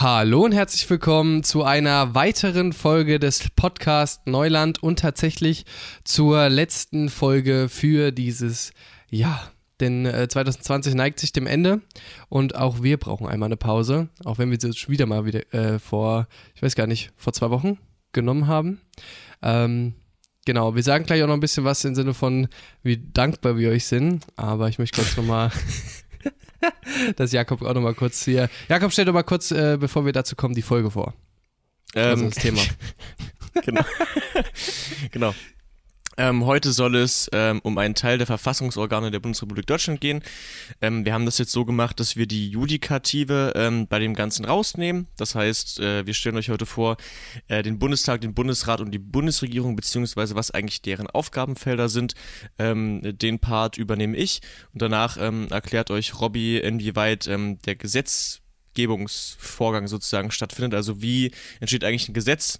Hallo und herzlich willkommen zu einer weiteren Folge des Podcast Neuland und tatsächlich zur letzten Folge für dieses Jahr. Denn äh, 2020 neigt sich dem Ende und auch wir brauchen einmal eine Pause, auch wenn wir sie jetzt wieder mal wieder äh, vor, ich weiß gar nicht, vor zwei Wochen genommen haben. Ähm, genau, wir sagen gleich auch noch ein bisschen was im Sinne von, wie dankbar wir euch sind, aber ich möchte kurz nochmal dass Jakob auch nochmal kurz hier. Jakob, stell doch mal kurz, äh, bevor wir dazu kommen, die Folge vor. Ähm, also das Thema. genau. genau. Ähm, heute soll es ähm, um einen Teil der Verfassungsorgane der Bundesrepublik Deutschland gehen. Ähm, wir haben das jetzt so gemacht, dass wir die Judikative ähm, bei dem Ganzen rausnehmen. Das heißt, äh, wir stellen euch heute vor, äh, den Bundestag, den Bundesrat und die Bundesregierung, beziehungsweise was eigentlich deren Aufgabenfelder sind. Ähm, den Part übernehme ich und danach ähm, erklärt euch Robby, inwieweit der Gesetzgebungsvorgang sozusagen stattfindet. Also wie entsteht eigentlich ein Gesetz?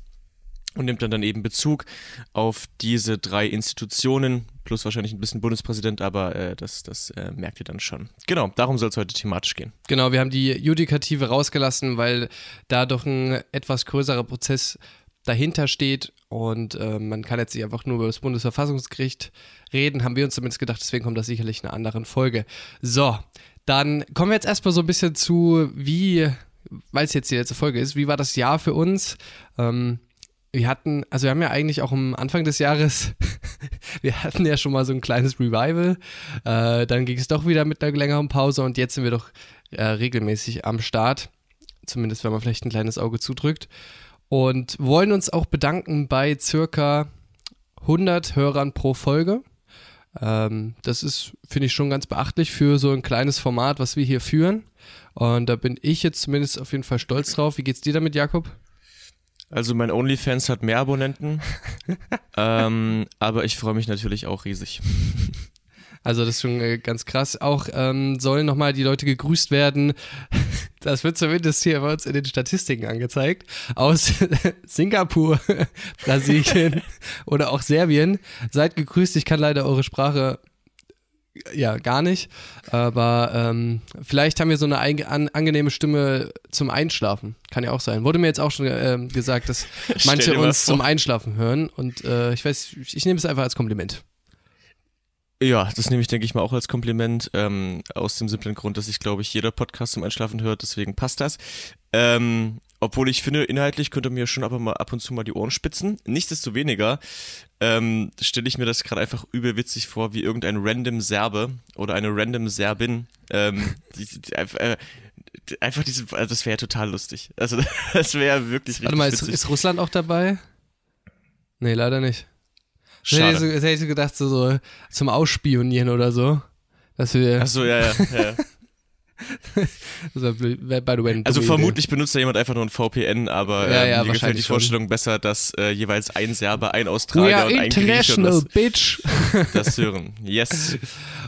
Und nimmt dann, dann eben Bezug auf diese drei Institutionen, plus wahrscheinlich ein bisschen Bundespräsident, aber äh, das, das äh, merkt ihr dann schon. Genau, darum soll es heute thematisch gehen. Genau, wir haben die Judikative rausgelassen, weil da doch ein etwas größerer Prozess dahinter steht und äh, man kann jetzt nicht einfach nur über das Bundesverfassungsgericht reden, haben wir uns zumindest gedacht, deswegen kommt das sicherlich in einer anderen Folge. So, dann kommen wir jetzt erstmal so ein bisschen zu, wie, weil es jetzt die letzte Folge ist, wie war das Jahr für uns? Ähm, wir hatten, also wir haben ja eigentlich auch am Anfang des Jahres, wir hatten ja schon mal so ein kleines Revival. Äh, dann ging es doch wieder mit einer längeren Pause und jetzt sind wir doch äh, regelmäßig am Start. Zumindest, wenn man vielleicht ein kleines Auge zudrückt. Und wollen uns auch bedanken bei circa 100 Hörern pro Folge. Ähm, das ist, finde ich, schon ganz beachtlich für so ein kleines Format, was wir hier führen. Und da bin ich jetzt zumindest auf jeden Fall stolz drauf. Wie geht's dir damit, Jakob? Also mein OnlyFans hat mehr Abonnenten, ähm, aber ich freue mich natürlich auch riesig. Also das ist schon äh, ganz krass. Auch ähm, sollen nochmal die Leute gegrüßt werden. Das wird zumindest hier bei uns in den Statistiken angezeigt. Aus Singapur, Brasilien oder auch Serbien. Seid gegrüßt. Ich kann leider eure Sprache ja, gar nicht. Aber ähm, vielleicht haben wir so eine an, angenehme Stimme zum Einschlafen. Kann ja auch sein. Wurde mir jetzt auch schon äh, gesagt, dass manche uns zum Einschlafen hören. Und äh, ich weiß, ich nehme es einfach als Kompliment. Ja, das nehme ich, denke ich mal, auch als Kompliment. Ähm, aus dem simplen Grund, dass ich, glaube ich, jeder Podcast zum Einschlafen hört. Deswegen passt das. Ähm, obwohl ich finde, inhaltlich könnte mir schon aber mal ab und zu mal die Ohren spitzen. Nichtsdestoweniger ähm, stelle ich mir das gerade einfach übelwitzig vor, wie irgendein random Serbe oder eine random Serbin ähm, die, die, äh, einfach diese, also das wäre ja total lustig. Also das wäre wirklich richtig Warte mal, ist, ist, Russland auch dabei? Nee, leider nicht. Schade. Das hätte ich so gedacht, so, so zum Ausspionieren oder so. Dass wir Ach so, ja, ja. ja. also, also vermutlich benutzt da jemand einfach nur ein VPN, aber ja, ähm, ja, mir gefällt die Vorstellung schon. besser, dass äh, jeweils ein Serber, ein Australier und ein Grieche das, bitch. das hören. Yes.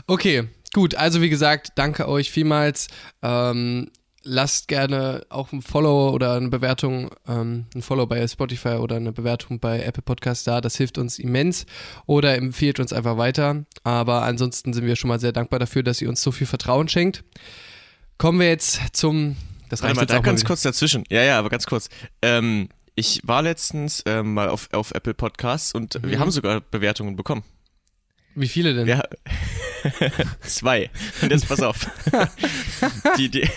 Okay, gut. Also wie gesagt, danke euch vielmals. Ähm, lasst gerne auch ein Follow oder eine Bewertung, ähm, ein Follow bei Spotify oder eine Bewertung bei Apple Podcast da. Das hilft uns immens oder empfiehlt uns einfach weiter. Aber ansonsten sind wir schon mal sehr dankbar dafür, dass ihr uns so viel Vertrauen schenkt. Kommen wir jetzt zum. Das reicht mal, jetzt da auch ganz kurz dazwischen. Ja, ja, aber ganz kurz. Ähm, ich war letztens ähm, mal auf, auf Apple Podcasts und mhm. wir haben sogar Bewertungen bekommen. Wie viele denn? Ja, zwei. Und jetzt pass auf. die, die,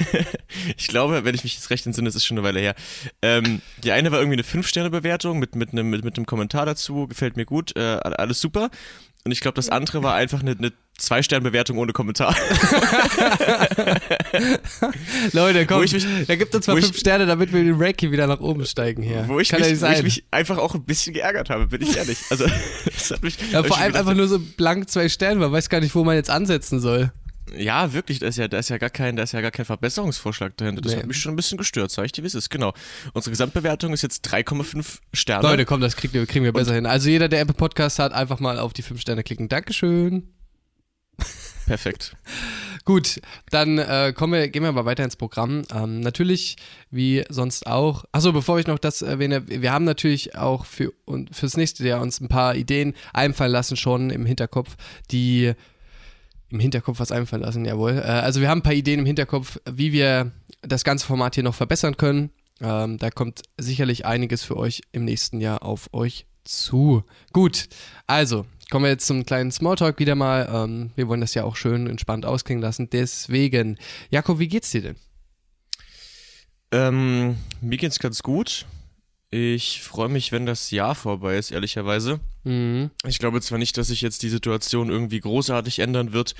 ich glaube, wenn ich mich jetzt recht entsinne, das ist schon eine Weile her. Ähm, die eine war irgendwie eine 5-Sterne-Bewertung mit, mit, einem, mit, mit einem Kommentar dazu, gefällt mir gut, äh, alles super. Und ich glaube, das andere war einfach eine, eine Zwei-Sterne-Bewertung ohne Kommentar. Leute, komm, mich, da gibt uns mal fünf ich, Sterne, damit wir den Ranking wieder nach oben steigen hier. Wo ich, Kann mich, wo ich mich einfach auch ein bisschen geärgert habe, bin ich ehrlich. Also, das hat mich, ja, vor allem gedacht, einfach nur so blank zwei Sterne, man weiß gar nicht, wo man jetzt ansetzen soll. Ja, wirklich, da ist ja, da ist ja gar kein, da ist ja gar kein Verbesserungsvorschlag dahinter. Das nee. hat mich schon ein bisschen gestört, sag ich dir, wie es ist. Genau. Unsere Gesamtbewertung ist jetzt 3,5 Sterne. Leute, komm, das kriegen wir, kriegen wir besser hin. Also jeder, der Apple Podcast hat, einfach mal auf die 5 Sterne klicken. Dankeschön. Perfekt. Gut, dann äh, kommen wir, gehen wir mal weiter ins Programm. Ähm, natürlich, wie sonst auch. Achso, bevor ich noch das erwähne, wir haben natürlich auch für und fürs nächste Jahr uns ein paar Ideen einfallen lassen, schon im Hinterkopf, die im Hinterkopf was einfallen lassen, jawohl. Äh, also wir haben ein paar Ideen im Hinterkopf, wie wir das ganze Format hier noch verbessern können. Ähm, da kommt sicherlich einiges für euch im nächsten Jahr auf euch zu. Gut, also kommen wir jetzt zum kleinen Smalltalk wieder mal. Ähm, wir wollen das ja auch schön entspannt ausklingen lassen. Deswegen, Jakob, wie geht's dir denn? Ähm, mir geht's ganz gut. Ich freue mich, wenn das Jahr vorbei ist, ehrlicherweise. Mhm. Ich glaube zwar nicht, dass sich jetzt die Situation irgendwie großartig ändern wird,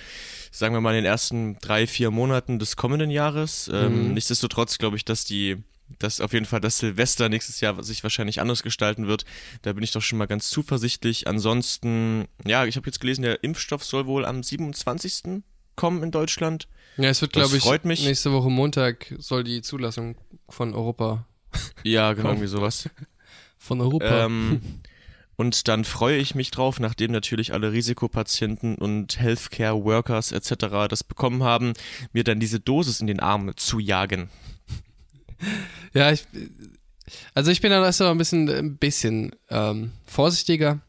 sagen wir mal in den ersten drei, vier Monaten des kommenden Jahres. Ähm, mhm. nichtsdestotrotz glaube ich, dass die dass auf jeden Fall das Silvester nächstes Jahr sich wahrscheinlich anders gestalten wird. Da bin ich doch schon mal ganz zuversichtlich. Ansonsten, ja, ich habe jetzt gelesen, der Impfstoff soll wohl am 27. kommen in Deutschland. Ja, es wird, glaube ich, mich. nächste Woche Montag soll die Zulassung von Europa. Ja, genau, irgendwie sowas. Von Europa. Ähm, und dann freue ich mich drauf, nachdem natürlich alle Risikopatienten und Healthcare Workers etc. das bekommen haben, mir dann diese Dosis in den Arm zu jagen. Ja, ich, also ich bin da erst noch ein bisschen, ein bisschen ähm, vorsichtiger,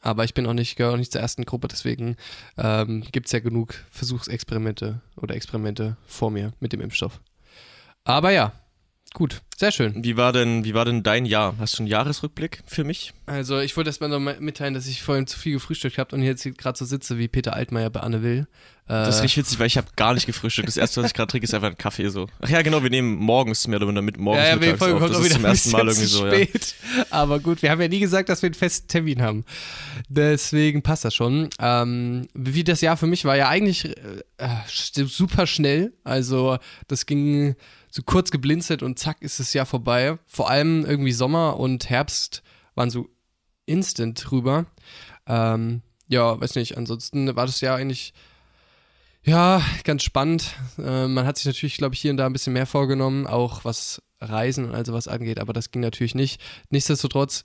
aber ich bin auch nicht, gehöre auch nicht zur ersten Gruppe, deswegen ähm, gibt es ja genug Versuchsexperimente oder Experimente vor mir mit dem Impfstoff. Aber ja, Gut, sehr schön. Wie war denn, wie war denn dein Jahr? Hast du einen Jahresrückblick für mich? Also ich wollte erstmal noch mitteilen, dass ich vorhin zu viel gefrühstückt habe und jetzt gerade so sitze wie Peter Altmaier bei Anne Will. Das ist richtig witzig, weil ich habe gar nicht gefrühstückt. Das erste, was ich gerade trinke, ist einfach ein Kaffee so. Ach ja, genau, wir nehmen morgens mehr oder minder mit morgens ja, ja, mittags auf. Das ist zum ersten Mal irgendwie so, spät. ja. Aber gut, wir haben ja nie gesagt, dass wir einen festen Termin haben. Deswegen passt das schon. Ähm, wie das Jahr für mich war ja eigentlich äh, super schnell. Also das ging so kurz geblinzelt und zack ist das Jahr vorbei. Vor allem irgendwie Sommer und Herbst waren so instant drüber. Ähm, ja, weiß nicht, ansonsten war das Jahr eigentlich, ja, ganz spannend. Äh, man hat sich natürlich, glaube ich, hier und da ein bisschen mehr vorgenommen, auch was Reisen und all sowas angeht, aber das ging natürlich nicht. Nichtsdestotrotz,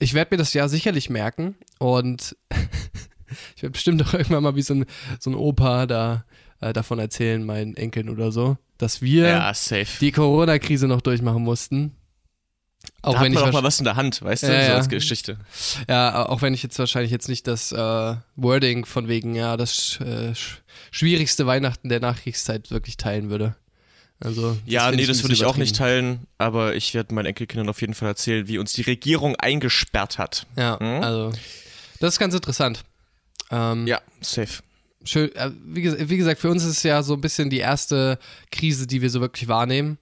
ich werde mir das Jahr sicherlich merken und ich werde bestimmt auch irgendwann mal wie so ein, so ein Opa da äh, davon erzählen, meinen Enkeln oder so dass wir ja, die Corona-Krise noch durchmachen mussten. Auch da wenn hat man ich auch mal was in der Hand, weißt du, äh, so als Geschichte. Ja, auch wenn ich jetzt wahrscheinlich jetzt nicht das äh, Wording von wegen, ja, das äh, schwierigste Weihnachten der Nachkriegszeit wirklich teilen würde. Also, ja, nee, das würde ich auch nicht teilen, aber ich werde meinen Enkelkindern auf jeden Fall erzählen, wie uns die Regierung eingesperrt hat. Ja, hm? also, das ist ganz interessant. Ähm, ja, safe schön, äh, wie, wie, gesagt, für uns ist es ja so ein bisschen die erste Krise, die wir so wirklich wahrnehmen.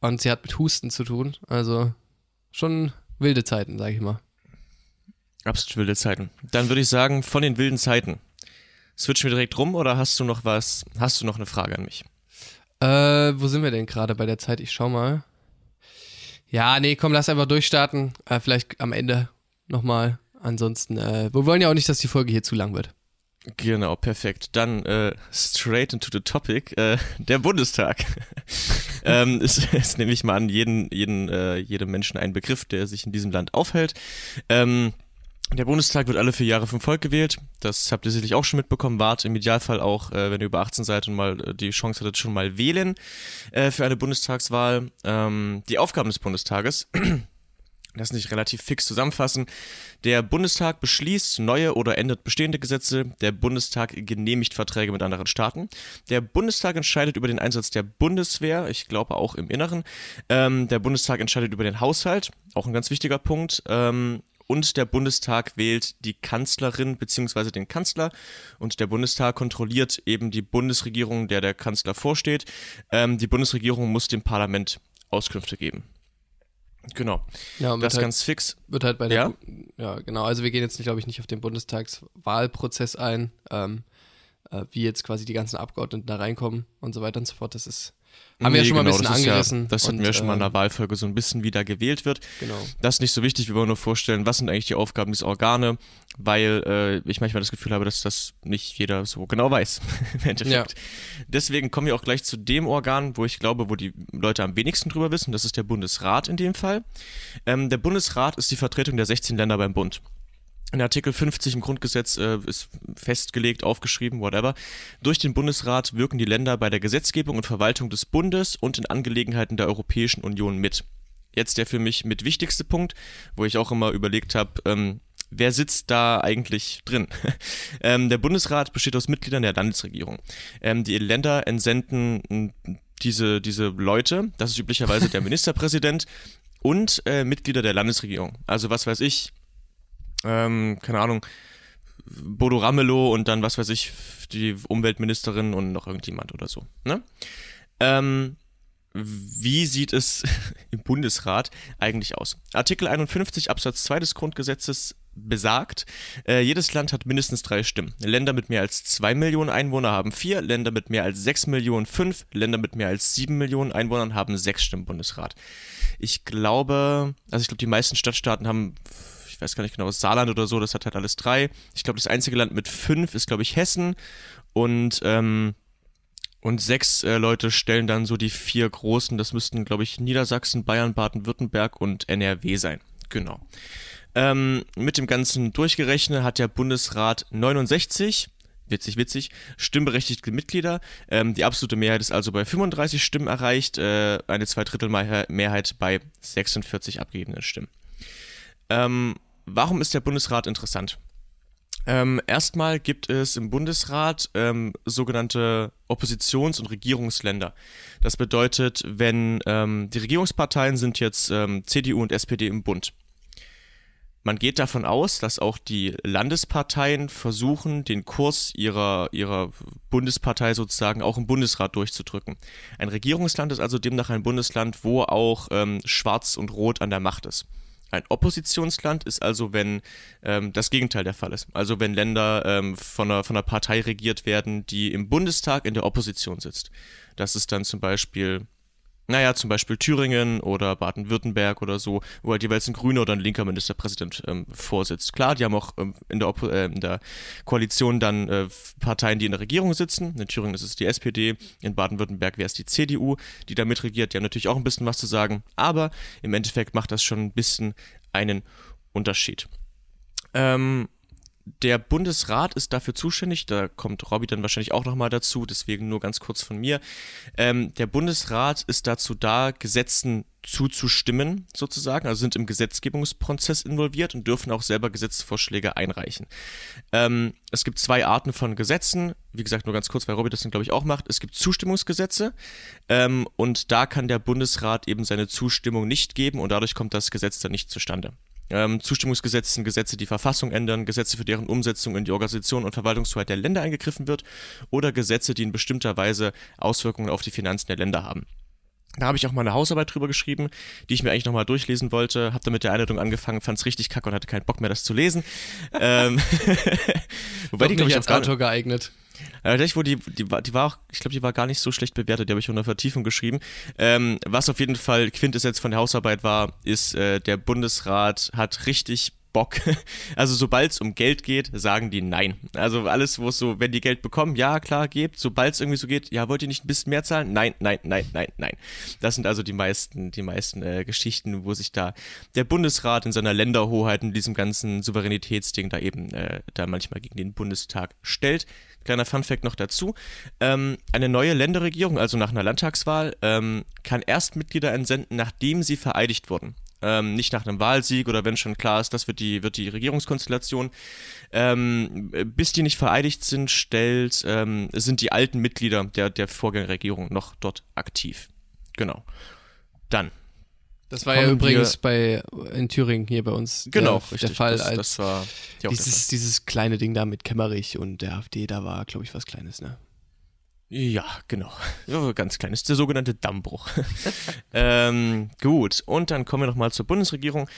Und sie hat mit Husten zu tun. Also schon wilde Zeiten, sag ich mal. Absolut wilde Zeiten. Dann würde ich sagen, von den wilden Zeiten. Switchen wir direkt rum oder hast du noch was, hast du noch eine Frage an mich? Äh, wo sind wir denn gerade bei der Zeit? Ich schau mal. Ja, nee, komm, lass einfach durchstarten. Äh, vielleicht am Ende nochmal. Ansonsten, äh, wir wollen ja auch nicht, dass die Folge hier zu lang wird. Genau, perfekt. Dann äh, straight into the topic. Äh, der Bundestag. ähm, ist, ist nehme ich mal an, jeden, jeden, äh, jedem Menschen ein Begriff, der sich in diesem Land aufhält. Ähm, der Bundestag wird alle vier Jahre vom Volk gewählt. Das habt ihr sicherlich auch schon mitbekommen. Wart im Idealfall auch, äh, wenn ihr über 18 seid und mal äh, die Chance hattet, schon mal wählen äh, für eine Bundestagswahl. Ähm, die Aufgaben des Bundestages das nicht relativ fix zusammenfassen. Der Bundestag beschließt neue oder ändert bestehende Gesetze. Der Bundestag genehmigt Verträge mit anderen Staaten. Der Bundestag entscheidet über den Einsatz der Bundeswehr, ich glaube auch im Inneren. Ähm, der Bundestag entscheidet über den Haushalt, auch ein ganz wichtiger Punkt. Ähm, und der Bundestag wählt die Kanzlerin bzw. den Kanzler und der Bundestag kontrolliert eben die Bundesregierung, der der Kanzler vorsteht. Ähm, die Bundesregierung muss dem Parlament Auskünfte geben. Genau. Ja, das halt, ganz fix. Wird halt bei der. Ja? ja, genau. Also, wir gehen jetzt, glaube ich, nicht auf den Bundestagswahlprozess ein, ähm, äh, wie jetzt quasi die ganzen Abgeordneten da reinkommen und so weiter und so fort. Das ist haben nee, wir ja schon mal ein genau, bisschen angerissen. Ja, das hatten wir schon mal in der ähm, Wahlfolge so ein bisschen, wie da gewählt wird. Genau. Das ist nicht so wichtig, wir wollen nur vorstellen, was sind eigentlich die Aufgaben dieser Organe, weil äh, ich manchmal das Gefühl habe, dass das nicht jeder so genau weiß, im Endeffekt. Ja. Deswegen kommen wir auch gleich zu dem Organ, wo ich glaube, wo die Leute am wenigsten drüber wissen, das ist der Bundesrat in dem Fall. Ähm, der Bundesrat ist die Vertretung der 16 Länder beim Bund in Artikel 50 im Grundgesetz äh, ist festgelegt, aufgeschrieben, whatever. Durch den Bundesrat wirken die Länder bei der Gesetzgebung und Verwaltung des Bundes und in Angelegenheiten der Europäischen Union mit. Jetzt der für mich mit wichtigste Punkt, wo ich auch immer überlegt habe, ähm, wer sitzt da eigentlich drin? ähm, der Bundesrat besteht aus Mitgliedern der Landesregierung. Ähm, die Länder entsenden diese, diese Leute, das ist üblicherweise der Ministerpräsident und äh, Mitglieder der Landesregierung. Also was weiß ich, ähm, keine Ahnung, Bodo Ramelow und dann, was weiß ich, die Umweltministerin und noch irgendjemand oder so. Ne? Ähm, wie sieht es im Bundesrat eigentlich aus? Artikel 51 Absatz 2 des Grundgesetzes besagt, äh, jedes Land hat mindestens drei Stimmen. Länder mit mehr als zwei Millionen Einwohner haben vier, Länder mit mehr als sechs Millionen fünf, Länder mit mehr als sieben Millionen Einwohnern haben sechs Stimmen Bundesrat. Ich glaube, also ich glaube, die meisten Stadtstaaten haben ich weiß gar nicht genau, Saarland oder so, das hat halt alles drei. Ich glaube, das einzige Land mit fünf ist, glaube ich, Hessen. Und, ähm, und sechs äh, Leute stellen dann so die vier großen. Das müssten, glaube ich, Niedersachsen, Bayern, Baden-Württemberg und NRW sein. Genau. Ähm, mit dem Ganzen durchgerechnet hat der Bundesrat 69 witzig, witzig, stimmberechtigte Mitglieder. Ähm, die absolute Mehrheit ist also bei 35 Stimmen erreicht, äh, eine Zweidrittelmehrheit bei 46 abgegebenen Stimmen. Ähm, warum ist der Bundesrat interessant? Ähm, erstmal gibt es im Bundesrat ähm, sogenannte Oppositions- und Regierungsländer. Das bedeutet, wenn ähm, die Regierungsparteien sind jetzt ähm, CDU und SPD im Bund. Man geht davon aus, dass auch die Landesparteien versuchen, den Kurs ihrer, ihrer Bundespartei sozusagen auch im Bundesrat durchzudrücken. Ein Regierungsland ist also demnach ein Bundesland, wo auch ähm, Schwarz und Rot an der Macht ist. Ein Oppositionsland ist also, wenn ähm, das Gegenteil der Fall ist. Also wenn Länder ähm, von, einer, von einer Partei regiert werden, die im Bundestag in der Opposition sitzt. Das ist dann zum Beispiel naja, zum Beispiel Thüringen oder Baden-Württemberg oder so, wo halt jeweils ein grüner oder ein linker Ministerpräsident ähm, vorsitzt. Klar, die haben auch ähm, in, der äh, in, der Koalition dann äh, Parteien, die in der Regierung sitzen. In Thüringen ist es die SPD, in Baden-Württemberg wäre es die CDU, die da mitregiert. Die haben natürlich auch ein bisschen was zu sagen, aber im Endeffekt macht das schon ein bisschen einen Unterschied. Ähm, der Bundesrat ist dafür zuständig, da kommt Robby dann wahrscheinlich auch nochmal dazu, deswegen nur ganz kurz von mir. Ähm, der Bundesrat ist dazu da, Gesetzen zuzustimmen, sozusagen, also sind im Gesetzgebungsprozess involviert und dürfen auch selber Gesetzesvorschläge einreichen. Ähm, es gibt zwei Arten von Gesetzen, wie gesagt, nur ganz kurz, weil Robby das dann, glaube ich, auch macht. Es gibt Zustimmungsgesetze ähm, und da kann der Bundesrat eben seine Zustimmung nicht geben und dadurch kommt das Gesetz dann nicht zustande. Ähm, Zustimmungsgesetze sind Gesetze, die Verfassung ändern, Gesetze, für deren Umsetzung in die Organisation und Verwaltungshoheit der Länder eingegriffen wird oder Gesetze, die in bestimmter Weise Auswirkungen auf die Finanzen der Länder haben. Da habe ich auch mal eine Hausarbeit drüber geschrieben, die ich mir eigentlich nochmal durchlesen wollte. Habe dann mit der Einleitung angefangen, fand es richtig kacke und hatte keinen Bock mehr, das zu lesen. ähm, wobei Doch die, glaube ich, als Autor geeignet. Tatsächlich, wo die, die, die war auch, ich glaube, die war gar nicht so schlecht bewertet, die habe ich unter Vertiefung geschrieben. Ähm, was auf jeden Fall Quintessenz von der Hausarbeit war, ist, äh, der Bundesrat hat richtig Bock. Also sobald es um Geld geht, sagen die nein. Also alles, wo es so, wenn die Geld bekommen, ja klar, gebt. Sobald es irgendwie so geht, ja, wollt ihr nicht ein bisschen mehr zahlen? Nein, nein, nein, nein, nein. Das sind also die meisten, die meisten äh, Geschichten, wo sich da der Bundesrat in seiner Länderhoheit in diesem ganzen Souveränitätsding da eben äh, da manchmal gegen den Bundestag stellt. Kleiner Funfact noch dazu. Ähm, eine neue Länderregierung, also nach einer Landtagswahl, ähm, kann erst Mitglieder entsenden, nachdem sie vereidigt wurden. Ähm, nicht nach einem Wahlsieg oder wenn schon klar ist, das wird die, wird die Regierungskonstellation. Ähm, bis die nicht vereidigt sind, stellt, ähm, sind die alten Mitglieder der, der Vorgängerregierung noch dort aktiv. Genau. Dann. Das war ja übrigens bei in Thüringen hier bei uns genau, der, richtig, der Fall, das, als das war dieses, dieses kleine Ding da mit Kemmerich und der AfD, da war, glaube ich, was Kleines, ne? Ja, genau. Ganz klein. Das ist der sogenannte Dammbruch. ähm, gut, und dann kommen wir nochmal zur Bundesregierung.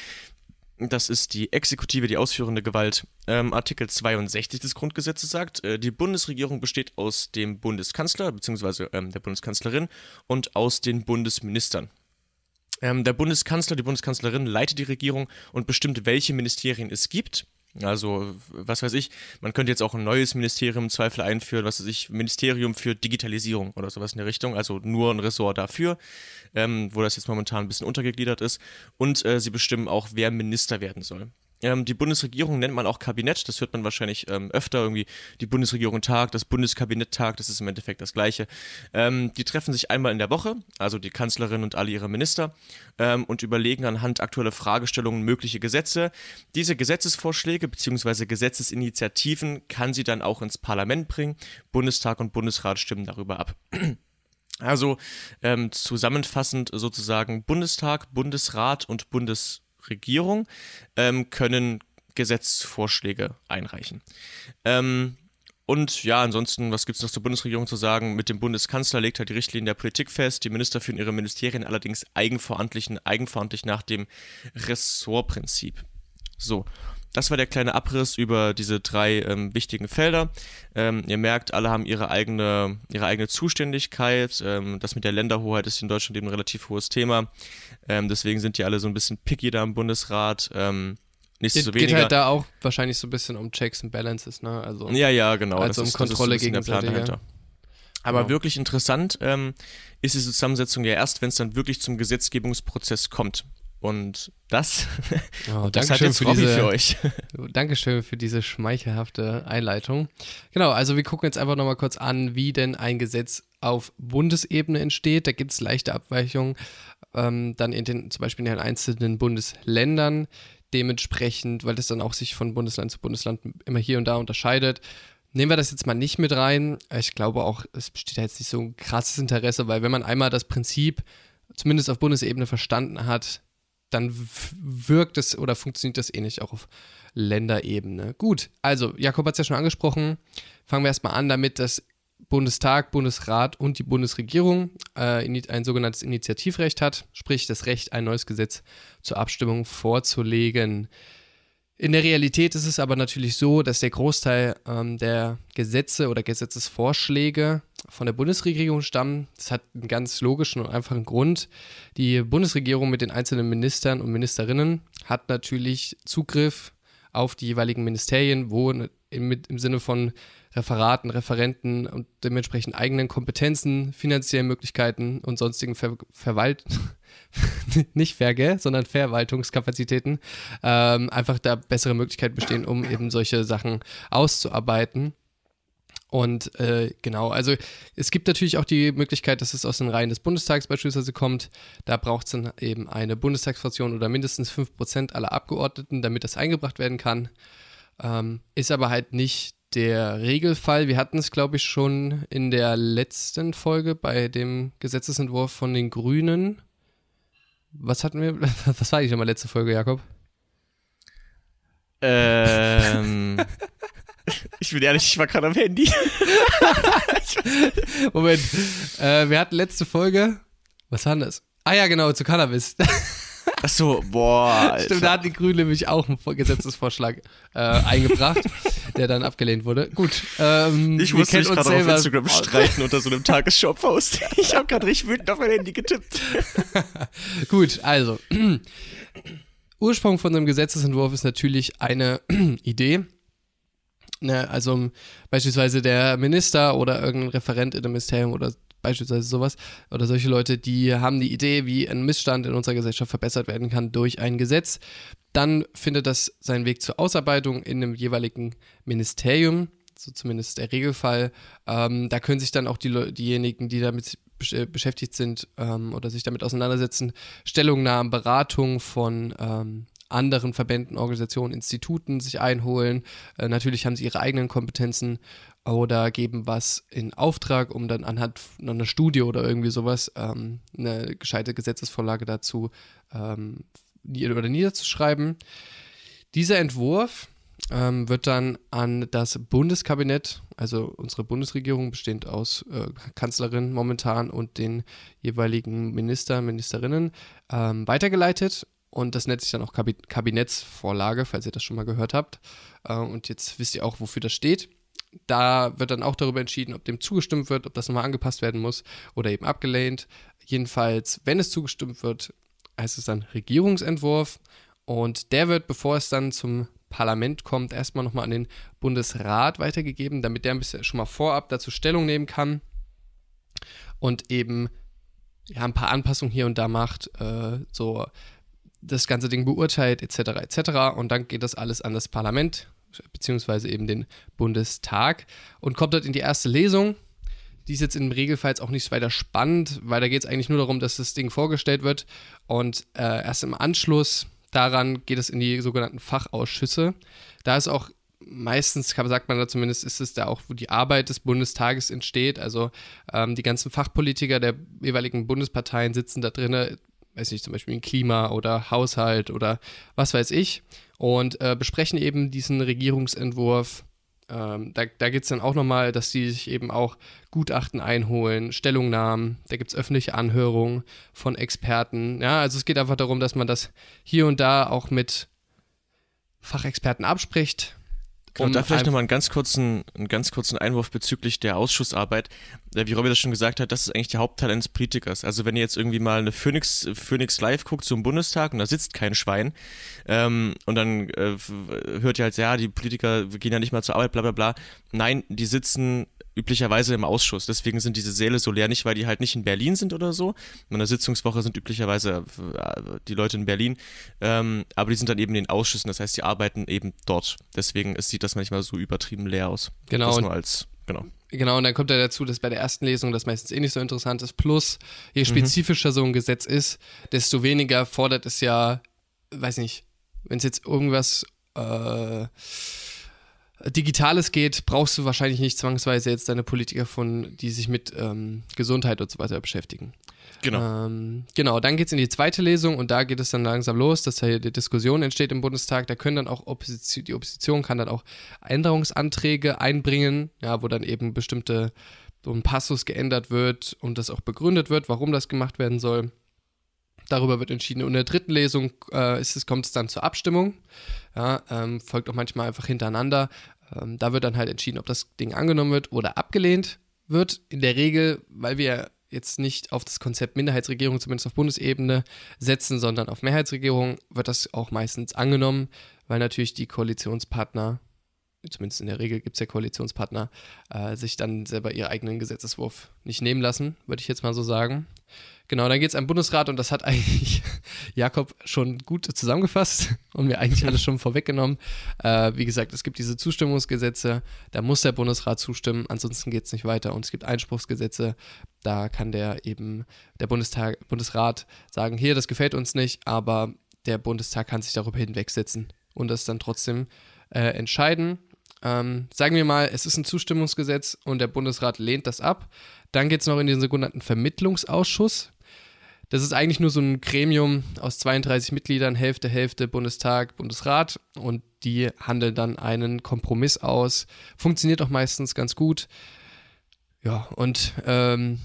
Das ist die Exekutive, die ausführende Gewalt. Ähm, Artikel 62 des Grundgesetzes sagt, äh, die Bundesregierung besteht aus dem Bundeskanzler bzw. Ähm, der Bundeskanzlerin und aus den Bundesministern. Ähm, der Bundeskanzler, die Bundeskanzlerin leitet die Regierung und bestimmt, welche Ministerien es gibt also, was weiß ich, man könnte jetzt auch ein neues Ministerium im Zweifel einführen, was weiß ich, Ministerium für Digitalisierung oder sowas in der Richtung, also nur ein Ressort dafür, ähm, wo das jetzt momentan ein bisschen untergegliedert ist. Und äh, sie bestimmen auch, wer Minister werden soll. Ähm, die Bundesregierung nennt man auch Kabinett, das hört man wahrscheinlich ähm, öfter irgendwie. Die Bundesregierung tagt, das Bundeskabinett tagt, das ist im Endeffekt das Gleiche. Ähm, die treffen sich einmal in der Woche, also die Kanzlerin und alle ihre Minister, ähm, und überlegen anhand aktueller Fragestellungen mögliche Gesetze. Diese Gesetzesvorschläge bzw. Gesetzesinitiativen kann sie dann auch ins Parlament bringen. Bundestag und Bundesrat stimmen darüber ab. Also ähm, zusammenfassend sozusagen Bundestag, Bundesrat und Bundesregierung ähm, können Gesetzvorschläge einreichen. Ähm, und ja, ansonsten, was gibt es noch zur Bundesregierung zu sagen? Mit dem Bundeskanzler legt halt die Richtlinien der Politik fest. Die Minister führen ihre Ministerien allerdings eigenverantwortlich, eigenverantwortlich nach dem Ressortprinzip. So, das war der kleine Abriss über diese drei ähm, wichtigen Felder. Ähm, ihr merkt, alle haben ihre eigene, ihre eigene Zuständigkeit. Ähm, das mit der Länderhoheit ist in Deutschland eben ein relativ hohes Thema. Ähm, deswegen sind die alle so ein bisschen picky da im Bundesrat. Ähm, nicht Ge so weniger. Geht halt da auch wahrscheinlich so ein bisschen um Checks and Balances, ne? Also, ja, ja, genau. Also das um ist, Kontrolle gegen der Plan dahinter. Aber genau. wirklich interessant ähm, ist diese Zusammensetzung ja erst, wenn es dann wirklich zum Gesetzgebungsprozess kommt. Und das, oh, das hat jetzt für, diese, für euch. Dankeschön für diese schmeichelhafte Einleitung. Genau, also wir gucken jetzt einfach nochmal kurz an, wie denn ein Gesetz auf Bundesebene entsteht. Da gibt es leichte Abweichungen, ähm, dann in den, zum Beispiel in den einzelnen Bundesländern dementsprechend, weil das dann auch sich von Bundesland zu Bundesland immer hier und da unterscheidet. Nehmen wir das jetzt mal nicht mit rein. Ich glaube auch, es besteht da jetzt nicht so ein krasses Interesse, weil wenn man einmal das Prinzip zumindest auf Bundesebene verstanden hat, dann wirkt es oder funktioniert das ähnlich eh auch auf Länderebene. Gut, also Jakob hat es ja schon angesprochen. Fangen wir erstmal an damit, dass Bundestag, Bundesrat und die Bundesregierung äh, ein sogenanntes Initiativrecht hat, sprich das Recht, ein neues Gesetz zur Abstimmung vorzulegen. In der Realität ist es aber natürlich so, dass der Großteil ähm, der Gesetze oder Gesetzesvorschläge von der Bundesregierung stammen. Das hat einen ganz logischen und einfachen Grund. Die Bundesregierung mit den einzelnen Ministern und Ministerinnen hat natürlich Zugriff auf die jeweiligen Ministerien, wo im, im Sinne von Referaten, Referenten und dementsprechend eigenen Kompetenzen, finanziellen Möglichkeiten und sonstigen Ver Verwalt nicht Verge, sondern Verwaltungskapazitäten ähm, einfach da bessere Möglichkeiten bestehen, um eben solche Sachen auszuarbeiten. Und äh, genau, also es gibt natürlich auch die Möglichkeit, dass es aus den Reihen des Bundestags beispielsweise kommt. Da braucht es dann eben eine Bundestagsfraktion oder mindestens 5% aller Abgeordneten, damit das eingebracht werden kann. Ähm, ist aber halt nicht der Regelfall. Wir hatten es, glaube ich, schon in der letzten Folge bei dem Gesetzesentwurf von den Grünen. Was hatten wir? Was war eigentlich nochmal letzte Folge, Jakob? Ähm. ich bin ehrlich, ich war gerade am Handy. Moment. Äh, wir hatten letzte Folge. Was war das? Ah ja, genau, zu Cannabis. Ach so, boah. Alter. Stimmt, da hat die Grüne nämlich auch einen Gesetzesvorschlag äh, eingebracht, der dann abgelehnt wurde. Gut. Ähm, ich musste mich gerade auf Instagram streiten unter so einem Tagesshop-Post. Ich habe gerade richtig wütend auf mein Handy getippt. Gut, also. Ursprung von einem Gesetzesentwurf ist natürlich eine Idee. Ne, also beispielsweise der Minister oder irgendein Referent in einem Ministerium oder beispielsweise sowas, oder solche Leute, die haben die Idee, wie ein Missstand in unserer Gesellschaft verbessert werden kann durch ein Gesetz. Dann findet das seinen Weg zur Ausarbeitung in einem jeweiligen Ministerium, so zumindest der Regelfall. Ähm, da können sich dann auch die, diejenigen, die damit äh, beschäftigt sind ähm, oder sich damit auseinandersetzen, Stellungnahmen, Beratungen von ähm, anderen Verbänden, Organisationen, Instituten sich einholen. Äh, natürlich haben sie ihre eigenen Kompetenzen oder geben was in Auftrag, um dann anhand einer Studie oder irgendwie sowas ähm, eine gescheite Gesetzesvorlage dazu ähm, oder niederzuschreiben. Dieser Entwurf ähm, wird dann an das Bundeskabinett, also unsere Bundesregierung bestehend aus äh, Kanzlerin momentan und den jeweiligen Minister, Ministerinnen, ähm, weitergeleitet. Und das nennt sich dann auch Kabinettsvorlage, falls ihr das schon mal gehört habt. Äh, und jetzt wisst ihr auch, wofür das steht da wird dann auch darüber entschieden, ob dem zugestimmt wird, ob das nochmal angepasst werden muss oder eben abgelehnt. Jedenfalls, wenn es zugestimmt wird, heißt es dann Regierungsentwurf und der wird, bevor es dann zum Parlament kommt, erstmal nochmal an den Bundesrat weitergegeben, damit der ein bisschen schon mal vorab dazu Stellung nehmen kann und eben ja, ein paar Anpassungen hier und da macht, äh, so das ganze Ding beurteilt, etc., etc. Und dann geht das alles an das Parlament beziehungsweise eben den Bundestag und kommt dort in die erste Lesung. Die ist jetzt im Regelfall auch nicht weiter spannend, weil da geht es eigentlich nur darum, dass das Ding vorgestellt wird und äh, erst im Anschluss daran geht es in die sogenannten Fachausschüsse. Da ist auch meistens sagt man da zumindest, ist es da auch, wo die Arbeit des Bundestages entsteht. Also ähm, die ganzen Fachpolitiker der jeweiligen Bundesparteien sitzen da drin, weiß nicht, zum Beispiel in Klima oder Haushalt oder was weiß ich, und äh, besprechen eben diesen Regierungsentwurf. Ähm, da da geht es dann auch nochmal, dass die sich eben auch Gutachten einholen, Stellungnahmen, da gibt es öffentliche Anhörungen von Experten. Ja, also es geht einfach darum, dass man das hier und da auch mit Fachexperten abspricht, Genau, um da vielleicht nochmal einen ganz kurzen, einen ganz kurzen Einwurf bezüglich der Ausschussarbeit. Äh, wie Robby das schon gesagt hat, das ist eigentlich der Hauptteil eines Politikers. Also wenn ihr jetzt irgendwie mal eine Phoenix, Phoenix Live guckt zum Bundestag und da sitzt kein Schwein ähm, und dann äh, hört ihr halt, ja, die Politiker gehen ja nicht mal zur Arbeit, bla bla bla. Nein, die sitzen üblicherweise im Ausschuss. Deswegen sind diese Säle so leer, nicht weil die halt nicht in Berlin sind oder so. In der Sitzungswoche sind üblicherweise äh, die Leute in Berlin, ähm, aber die sind dann eben in den Ausschüssen, das heißt, die arbeiten eben dort. Deswegen sieht das manchmal so übertrieben leer aus. Genau. Das nur als, genau. Genau, und dann kommt ja dazu, dass bei der ersten Lesung das meistens eh nicht so interessant ist. Plus, je mhm. spezifischer mhm. so ein Gesetz ist, desto weniger fordert es ja, weiß nicht, wenn es jetzt irgendwas äh, Digitales geht, brauchst du wahrscheinlich nicht zwangsweise jetzt deine Politiker von, die sich mit ähm, Gesundheit und so weiter beschäftigen. Genau. Ähm, genau, dann geht es in die zweite Lesung und da geht es dann langsam los, dass hier die Diskussion entsteht im Bundestag. Da können dann auch Opposition, die Opposition kann dann auch Änderungsanträge einbringen, ja, wo dann eben bestimmte so ein Passus geändert wird und das auch begründet wird, warum das gemacht werden soll. Darüber wird entschieden. Und in der dritten Lesung äh, ist es, kommt es dann zur Abstimmung. Ja, ähm, folgt auch manchmal einfach hintereinander. Ähm, da wird dann halt entschieden, ob das Ding angenommen wird oder abgelehnt wird. In der Regel, weil wir jetzt nicht auf das Konzept Minderheitsregierung, zumindest auf Bundesebene, setzen, sondern auf Mehrheitsregierung, wird das auch meistens angenommen, weil natürlich die Koalitionspartner zumindest in der Regel gibt es ja Koalitionspartner, äh, sich dann selber ihren eigenen Gesetzeswurf nicht nehmen lassen, würde ich jetzt mal so sagen. Genau, dann geht es am Bundesrat und das hat eigentlich Jakob schon gut zusammengefasst und mir eigentlich alles schon vorweggenommen. Äh, wie gesagt, es gibt diese Zustimmungsgesetze, da muss der Bundesrat zustimmen, ansonsten geht es nicht weiter. Und es gibt Einspruchsgesetze, da kann der eben, der Bundestag, Bundesrat sagen, hier, das gefällt uns nicht, aber der Bundestag kann sich darüber hinwegsetzen und das dann trotzdem äh, entscheiden. Ähm, sagen wir mal, es ist ein Zustimmungsgesetz und der Bundesrat lehnt das ab. Dann geht es noch in den sogenannten Vermittlungsausschuss. Das ist eigentlich nur so ein Gremium aus 32 Mitgliedern, Hälfte, Hälfte Bundestag, Bundesrat und die handeln dann einen Kompromiss aus. Funktioniert auch meistens ganz gut. Ja, und ähm,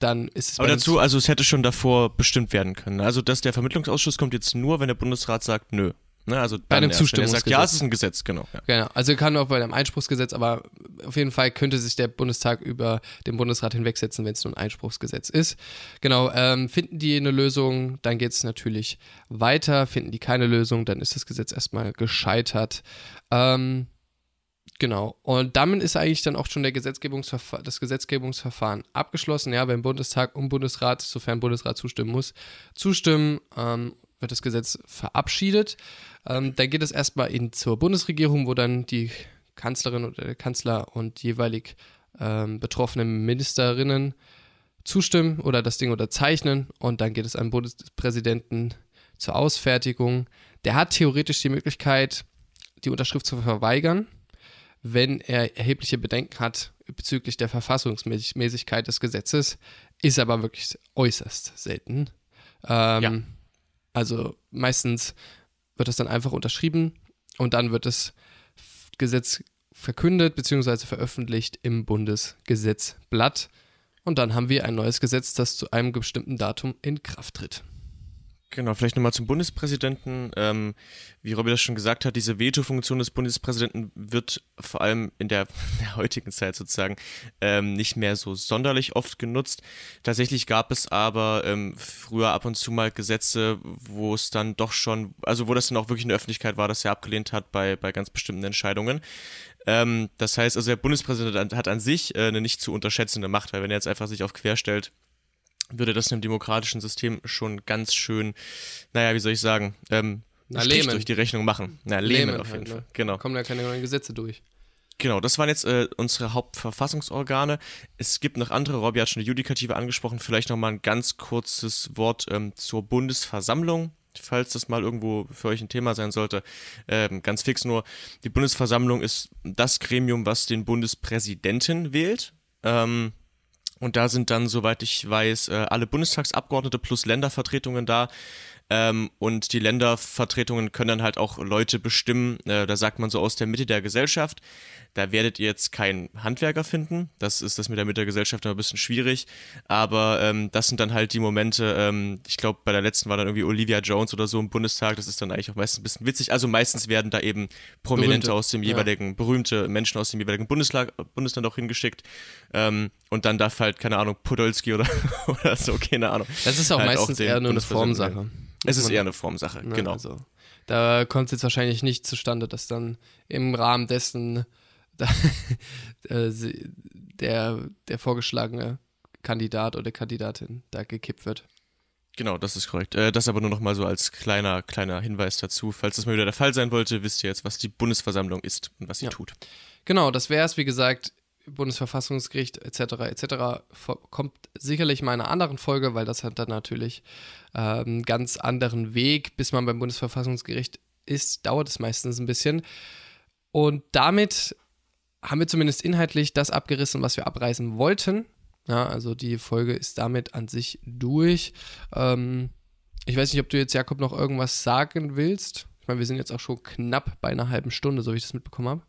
dann ist es. Aber dazu, also es hätte schon davor bestimmt werden können. Also, dass der Vermittlungsausschuss kommt jetzt nur, wenn der Bundesrat sagt, nö. Ne, also bei einem Zustimmungsgesetz. ja, es ist ein Gesetz, genau. Ja. Genau. Also kann auch bei einem Einspruchsgesetz, aber auf jeden Fall könnte sich der Bundestag über den Bundesrat hinwegsetzen, wenn es nur ein Einspruchsgesetz ist. Genau. Ähm, finden die eine Lösung, dann geht es natürlich weiter. Finden die keine Lösung, dann ist das Gesetz erstmal gescheitert. Ähm, Genau. Und damit ist eigentlich dann auch schon der Gesetzgebungsverfa das Gesetzgebungsverfahren abgeschlossen. Ja, beim Bundestag und Bundesrat, sofern Bundesrat zustimmen muss, zustimmen. Ähm, wird das Gesetz verabschiedet. Ähm, dann geht es erstmal in, zur Bundesregierung, wo dann die Kanzlerin oder der Kanzler und jeweilig ähm, betroffene Ministerinnen zustimmen oder das Ding unterzeichnen und dann geht es an den Bundespräsidenten zur Ausfertigung. Der hat theoretisch die Möglichkeit, die Unterschrift zu verweigern, wenn er erhebliche Bedenken hat bezüglich der Verfassungsmäßigkeit des Gesetzes, ist aber wirklich äußerst selten. Ähm, ja. Also meistens wird das dann einfach unterschrieben und dann wird das Gesetz verkündet bzw. veröffentlicht im Bundesgesetzblatt. Und dann haben wir ein neues Gesetz, das zu einem bestimmten Datum in Kraft tritt. Genau, vielleicht nochmal zum Bundespräsidenten. Ähm, wie Robby das schon gesagt hat, diese Veto-Funktion des Bundespräsidenten wird vor allem in der, der heutigen Zeit sozusagen ähm, nicht mehr so sonderlich oft genutzt. Tatsächlich gab es aber ähm, früher ab und zu mal Gesetze, wo es dann doch schon, also wo das dann auch wirklich in der Öffentlichkeit war, dass er abgelehnt hat bei, bei ganz bestimmten Entscheidungen. Ähm, das heißt, also der Bundespräsident hat an sich äh, eine nicht zu unterschätzende Macht, weil wenn er jetzt einfach sich auf quer stellt, würde das einem demokratischen System schon ganz schön, naja, wie soll ich sagen, ähm, Na, Strich durch die Rechnung machen. Na, lähmen, lähmen auf jeden halt, Fall. Ne? Genau. Kommen da keine neuen Gesetze durch. Genau, das waren jetzt äh, unsere Hauptverfassungsorgane. Es gibt noch andere, Robby hat schon die Judikative angesprochen, vielleicht nochmal ein ganz kurzes Wort ähm, zur Bundesversammlung. falls das mal irgendwo für euch ein Thema sein sollte. Ähm, ganz fix nur, die Bundesversammlung ist das Gremium, was den Bundespräsidenten wählt. Ähm, und da sind dann, soweit ich weiß, äh, alle Bundestagsabgeordnete plus Ländervertretungen da. Ähm, und die Ländervertretungen können dann halt auch Leute bestimmen, äh, da sagt man so aus der Mitte der Gesellschaft. Da werdet ihr jetzt keinen Handwerker finden. Das ist das mit der Mitte der Gesellschaft immer ein bisschen schwierig. Aber ähm, das sind dann halt die Momente, ähm, ich glaube, bei der letzten war dann irgendwie Olivia Jones oder so im Bundestag. Das ist dann eigentlich auch meistens ein bisschen witzig. Also meistens werden da eben Prominente berühmte, aus dem jeweiligen, ja. berühmte Menschen aus dem jeweiligen Bundesland, Bundesland auch hingeschickt. Ähm, und dann darf halt, keine Ahnung, Podolski oder, oder so, keine Ahnung. Das ist auch halt meistens auch eher nur eine Formsache. Es ist eher eine Formsache, ne, genau. Also, da kommt es jetzt wahrscheinlich nicht zustande, dass dann im Rahmen dessen da, äh, der, der vorgeschlagene Kandidat oder Kandidatin da gekippt wird. Genau, das ist korrekt. Äh, das aber nur noch mal so als kleiner, kleiner Hinweis dazu. Falls das mal wieder der Fall sein wollte, wisst ihr jetzt, was die Bundesversammlung ist und was sie ja. tut. Genau, das wäre es, wie gesagt, Bundesverfassungsgericht etc. etc. kommt sicherlich mal in einer anderen Folge, weil das hat dann natürlich einen ähm, ganz anderen Weg, bis man beim Bundesverfassungsgericht ist, dauert es meistens ein bisschen. Und damit haben wir zumindest inhaltlich das abgerissen, was wir abreißen wollten. Ja, also die Folge ist damit an sich durch. Ähm, ich weiß nicht, ob du jetzt, Jakob, noch irgendwas sagen willst. Ich meine, wir sind jetzt auch schon knapp bei einer halben Stunde, so wie ich das mitbekommen habe.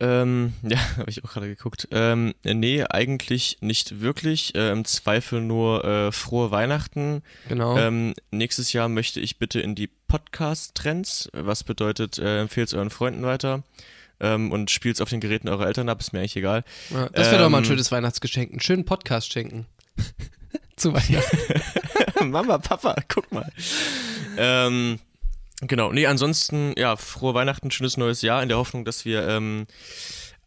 Ähm, ja, habe ich auch gerade geguckt. Ähm, nee, eigentlich nicht wirklich. Äh, Im Zweifel nur äh, frohe Weihnachten. Genau. Ähm, nächstes Jahr möchte ich bitte in die Podcast-Trends, was bedeutet, äh, empfehlt es euren Freunden weiter ähm, und spielt es auf den Geräten eurer Eltern ab, ist mir eigentlich egal. Ja, das wäre doch mal ein ähm, schönes Weihnachtsgeschenk, einen schönen Podcast schenken. Zu Weihnachten. Mama, Papa, guck mal. ähm, genau, nee, ansonsten, ja, frohe Weihnachten, schönes neues Jahr, in der Hoffnung, dass wir ähm,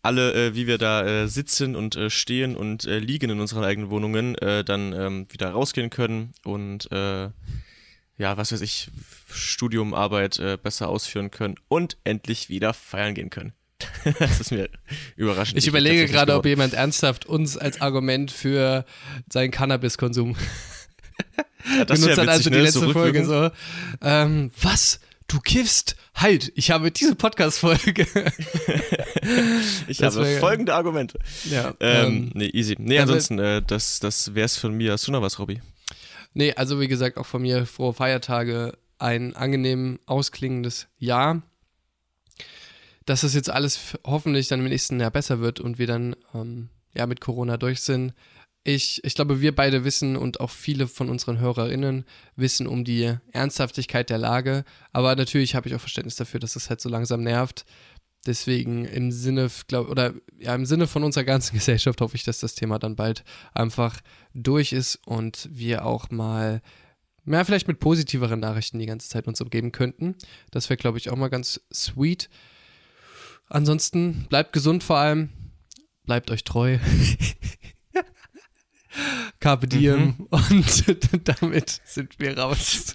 alle, äh, wie wir da äh, sitzen und äh, stehen und äh, liegen in unseren eigenen Wohnungen, äh, dann ähm, wieder rausgehen können und äh, ja, was weiß ich, Studium, Arbeit besser ausführen können und endlich wieder feiern gehen können. das ist mir überraschend. Ich überlege gerade, ob jemand ernsthaft uns als Argument für seinen Cannabiskonsum ja, benutzt ja hat, also die ne? letzte Folge so. Ähm, was? Du kiffst? Halt, ich habe diese Podcast-Folge. ich das habe folgende Argumente. Ja, ähm, ähm, nee, easy. Nee, ansonsten, äh, das, das wär's von mir. Hast du noch was, Robby? Nee, also wie gesagt, auch von mir frohe Feiertage, ein angenehm ausklingendes Jahr dass das jetzt alles hoffentlich dann im nächsten Jahr besser wird und wir dann ähm, ja mit Corona durch sind. Ich, ich glaube, wir beide wissen und auch viele von unseren HörerInnen wissen um die Ernsthaftigkeit der Lage. Aber natürlich habe ich auch Verständnis dafür, dass es halt so langsam nervt. Deswegen im Sinne, glaub, oder ja, im Sinne von unserer ganzen Gesellschaft hoffe ich, dass das Thema dann bald einfach durch ist und wir auch mal, ja, vielleicht mit positiveren Nachrichten die ganze Zeit uns umgeben könnten. Das wäre, glaube ich, auch mal ganz sweet. Ansonsten bleibt gesund vor allem, bleibt euch treu. Carpe diem mhm. und damit sind wir raus.